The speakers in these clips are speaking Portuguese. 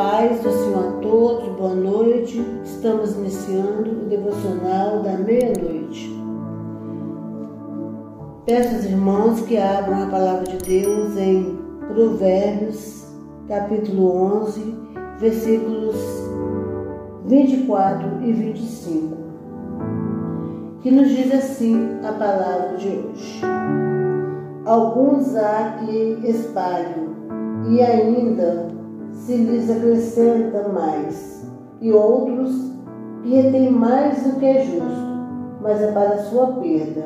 paz do Senhor a todos, boa noite. Estamos iniciando o devocional da meia-noite. Peço aos irmãos que abram a palavra de Deus em Provérbios, capítulo 11, versículos 24 e 25, que nos diz assim a palavra de hoje. Alguns há que espalham e ainda se lhes acrescenta mais, e outros que retêm mais do que é justo, mas é para sua perda.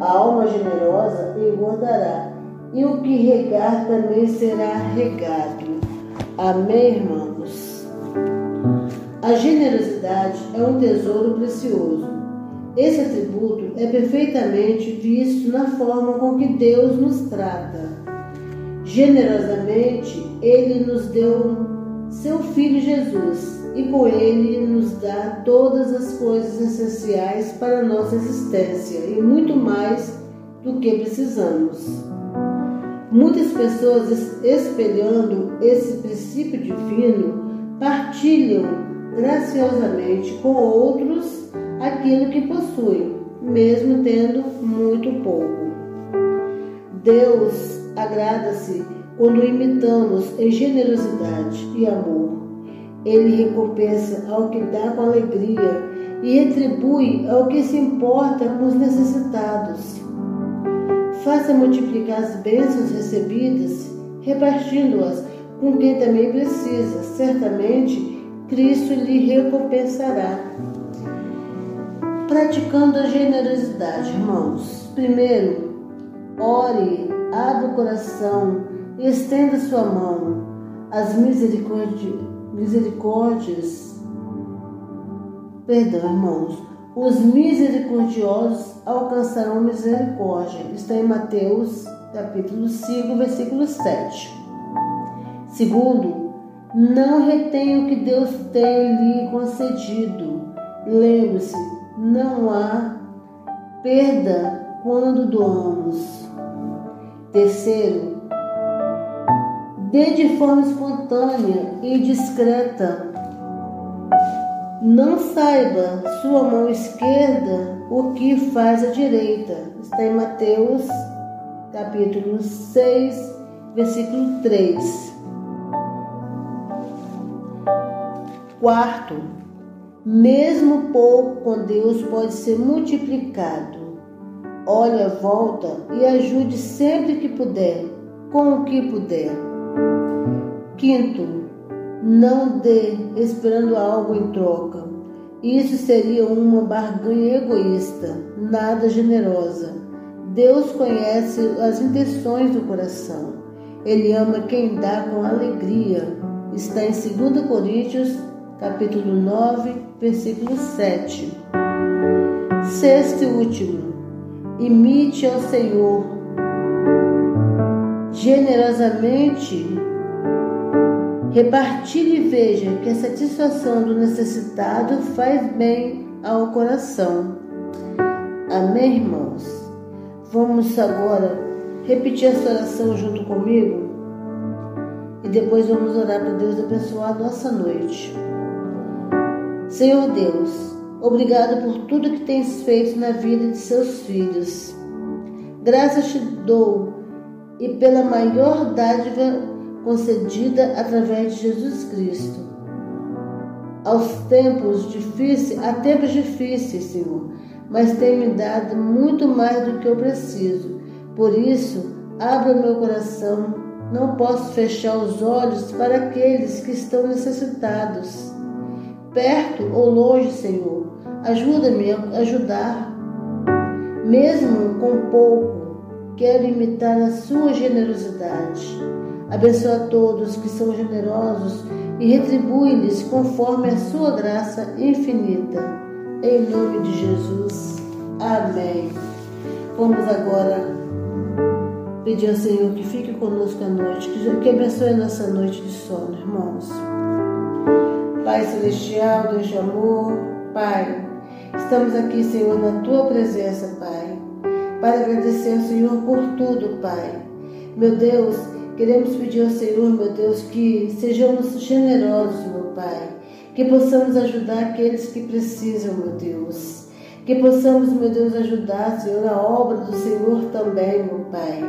A alma generosa engordará, e o que regar também será regado. Amém, irmãos? A generosidade é um tesouro precioso. Esse atributo é perfeitamente visto na forma com que Deus nos trata. Generosamente, Ele nos deu seu Filho Jesus e com ele nos dá todas as coisas essenciais para a nossa existência e muito mais do que precisamos. Muitas pessoas, espelhando esse princípio divino, partilham graciosamente com outros aquilo que possuem, mesmo tendo muito pouco. Deus agrada-se quando imitamos em generosidade e amor. Ele recompensa ao que dá com alegria e retribui ao que se importa com os necessitados. Faça multiplicar as bênçãos recebidas, repartindo-as com quem também precisa. Certamente, Cristo lhe recompensará. Praticando a generosidade, irmãos. Primeiro, ore, abra o coração, estenda sua mão. As misericórdias, misericórdias, perdão, irmãos, os misericordiosos alcançarão misericórdia. Está em Mateus, capítulo 5, versículo 7. Segundo, não retém o que Deus tem lhe concedido. Lembre-se, não há perda quando doamos. Terceiro, dê de forma espontânea e discreta. Não saiba sua mão esquerda o que faz a direita. Está em Mateus, capítulo 6, versículo 3. Quarto, mesmo pouco com Deus pode ser multiplicado. Olhe a volta e ajude sempre que puder, com o que puder. Quinto, não dê esperando algo em troca. Isso seria uma barganha egoísta, nada generosa. Deus conhece as intenções do coração. Ele ama quem dá com alegria. Está em 2 Coríntios, capítulo 9, versículo 7. Sexto e último, imite ao Senhor generosamente, repartilhe e veja que a satisfação do necessitado faz bem ao coração. Amém, irmãos? Vamos agora repetir essa oração junto comigo e depois vamos orar para Deus abençoar a nossa noite. Senhor Deus, obrigado por tudo que tens feito na vida de seus filhos. Graças te dou e pela maior dádiva concedida através de Jesus Cristo. Aos tempos difíceis, há tempos difíceis, Senhor, mas tem me dado muito mais do que eu preciso. Por isso, abra meu coração. Não posso fechar os olhos para aqueles que estão necessitados perto ou longe, Senhor. Ajuda-me a ajudar. Mesmo com pouco, quero imitar a sua generosidade. Abençoa todos que são generosos e retribui-lhes conforme a sua graça infinita. Em nome de Jesus. Amém. Vamos agora pedir ao Senhor que fique conosco à noite, que abençoe a nossa noite de sono, irmãos. Pai Celestial, Deus de amor, Pai, estamos aqui, Senhor, na Tua presença, Pai, para agradecer ao Senhor por tudo, Pai. Meu Deus, Queremos pedir ao Senhor, meu Deus, que sejamos generosos, meu Pai, que possamos ajudar aqueles que precisam, meu Deus. Que possamos, meu Deus, ajudar, Senhor, a obra do Senhor também, meu Pai.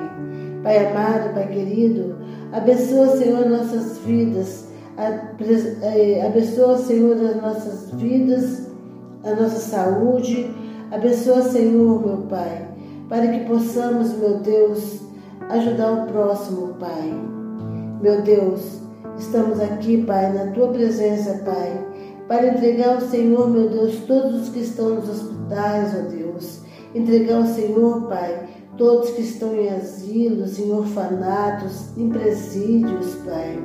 Pai amado, Pai querido, abençoa, Senhor, nossas vidas, eh, abençoa, Senhor, as nossas vidas, a nossa saúde, abençoa, Senhor, meu Pai, para que possamos, meu Deus, ajudar o próximo, Pai. Meu Deus, estamos aqui, Pai, na tua presença, Pai, para entregar ao Senhor, meu Deus, todos os que estão nos hospitais, ó Deus. Entregar ao Senhor, Pai, todos que estão em asilos, em orfanatos, em presídios, Pai.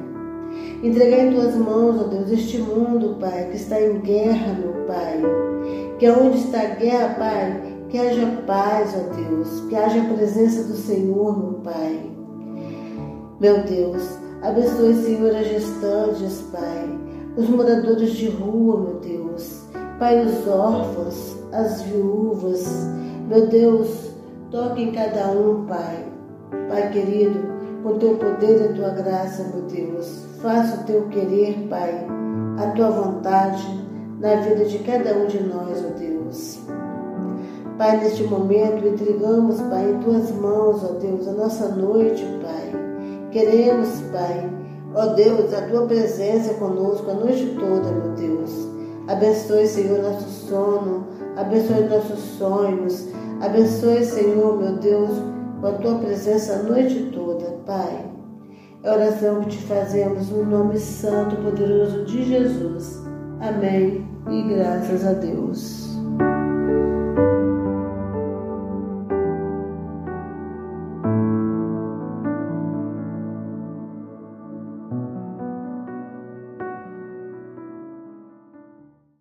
Entregar em tuas mãos, ó Deus, este mundo, Pai, que está em guerra, meu Pai. Que aonde está guerra, Pai, que haja paz, ó Deus, que haja a presença do Senhor, meu Pai. Meu Deus, abençoe, Senhor, as gestantes, Pai, os moradores de rua, meu Deus, Pai, os órfãos, as viúvas, meu Deus, toque em cada um, Pai. Pai querido, com teu poder e a tua graça, meu Deus, faça o teu querer, Pai, a tua vontade na vida de cada um de nós, ó Deus. Pai, neste momento entregamos, Pai, em tuas mãos, ó Deus, a nossa noite, Pai. Queremos, Pai, ó Deus, a tua presença conosco a noite toda, meu Deus. Abençoe, Senhor, nosso sono, abençoe nossos sonhos, abençoe, Senhor, meu Deus, com a tua presença a noite toda, Pai. É oração que te fazemos no nome santo poderoso de Jesus. Amém e graças a Deus.